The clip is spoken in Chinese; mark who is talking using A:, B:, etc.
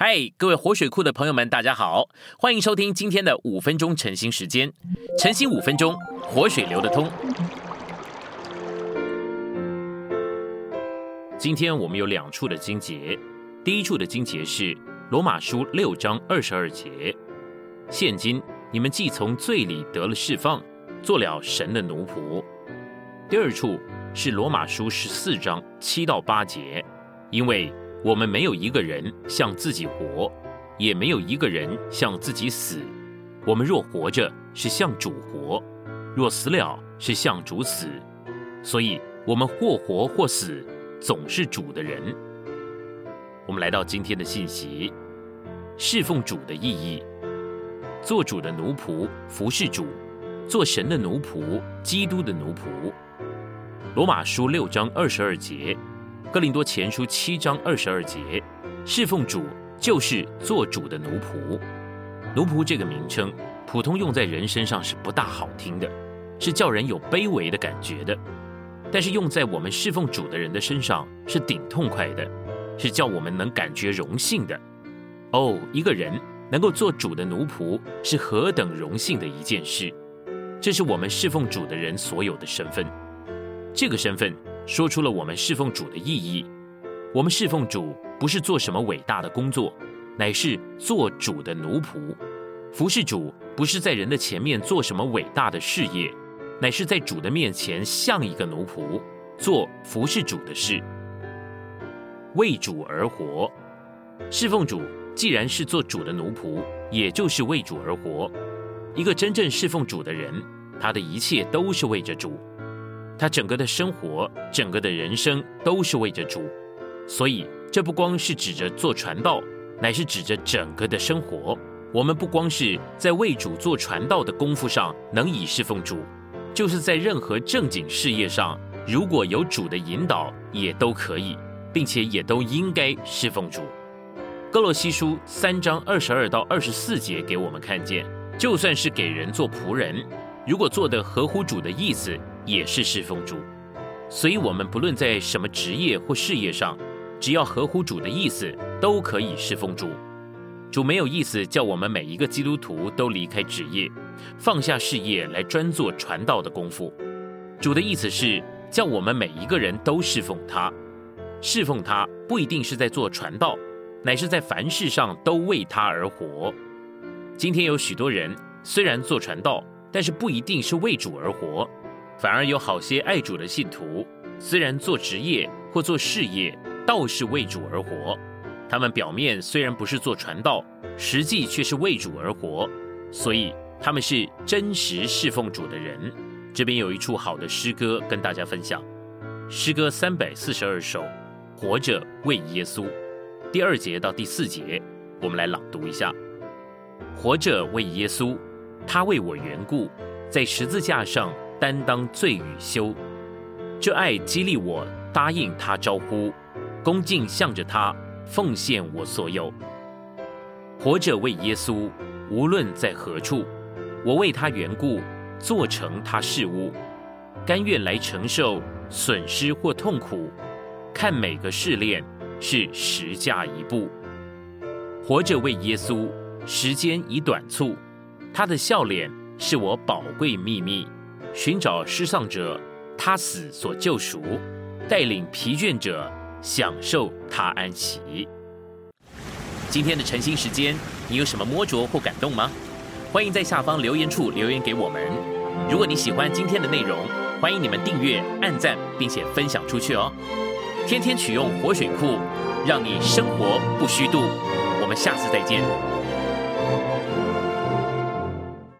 A: 嗨，各位活水库的朋友们，大家好，欢迎收听今天的五分钟晨兴时间。晨兴五分钟，活水流得通。今天我们有两处的经节，第一处的经节是罗马书六章二十二节。现今你们既从罪里得了释放，做了神的奴仆。第二处是罗马书十四章七到八节，因为。我们没有一个人向自己活，也没有一个人向自己死。我们若活着，是向主活；若死了，是向主死。所以，我们或活或死，总是主的人。我们来到今天的信息：侍奉主的意义，做主的奴仆，服侍主，做神的奴仆，基督的奴仆。罗马书六章二十二节。哥林多前书七章二十二节，侍奉主就是做主的奴仆。奴仆这个名称，普通用在人身上是不大好听的，是叫人有卑微的感觉的。但是用在我们侍奉主的人的身上，是顶痛快的，是叫我们能感觉荣幸的。哦，一个人能够做主的奴仆，是何等荣幸的一件事！这是我们侍奉主的人所有的身份，这个身份。说出了我们侍奉主的意义。我们侍奉主不是做什么伟大的工作，乃是做主的奴仆。服侍主不是在人的前面做什么伟大的事业，乃是在主的面前像一个奴仆，做服侍主的事。为主而活，侍奉主既然是做主的奴仆，也就是为主而活。一个真正侍奉主的人，他的一切都是为着主。他整个的生活，整个的人生都是为着主，所以这不光是指着做传道，乃是指着整个的生活。我们不光是在为主做传道的功夫上能以侍奉主，就是在任何正经事业上，如果有主的引导，也都可以，并且也都应该侍奉主。哥罗西书三章二十二到二十四节给我们看见，就算是给人做仆人，如果做的合乎主的意思。也是侍奉主，所以，我们不论在什么职业或事业上，只要合乎主的意思，都可以侍奉主。主没有意思叫我们每一个基督徒都离开职业，放下事业来专做传道的功夫。主的意思是叫我们每一个人都侍奉他。侍奉他不一定是在做传道，乃是在凡事上都为他而活。今天有许多人虽然做传道，但是不一定是为主而活。反而有好些爱主的信徒，虽然做职业或做事业，倒是为主而活。他们表面虽然不是做传道，实际却是为主而活，所以他们是真实侍奉主的人。这边有一处好的诗歌跟大家分享，诗歌三百四十二首，活着为耶稣。第二节到第四节，我们来朗读一下：活着为耶稣，他为我缘故，在十字架上。担当罪与羞，这爱激励我答应他招呼，恭敬向着他奉献我所有。活着为耶稣，无论在何处，我为他缘故做成他事物，甘愿来承受损失或痛苦，看每个试炼是十架一步。活着为耶稣，时间已短促，他的笑脸是我宝贵秘密。寻找失丧者，他死所救赎；带领疲倦者享受他安息。今天的晨兴时间，你有什么摸着或感动吗？欢迎在下方留言处留言给我们。如果你喜欢今天的内容，欢迎你们订阅、按赞，并且分享出去哦。天天取用活水库，让你生活不虚度。我们下次再见。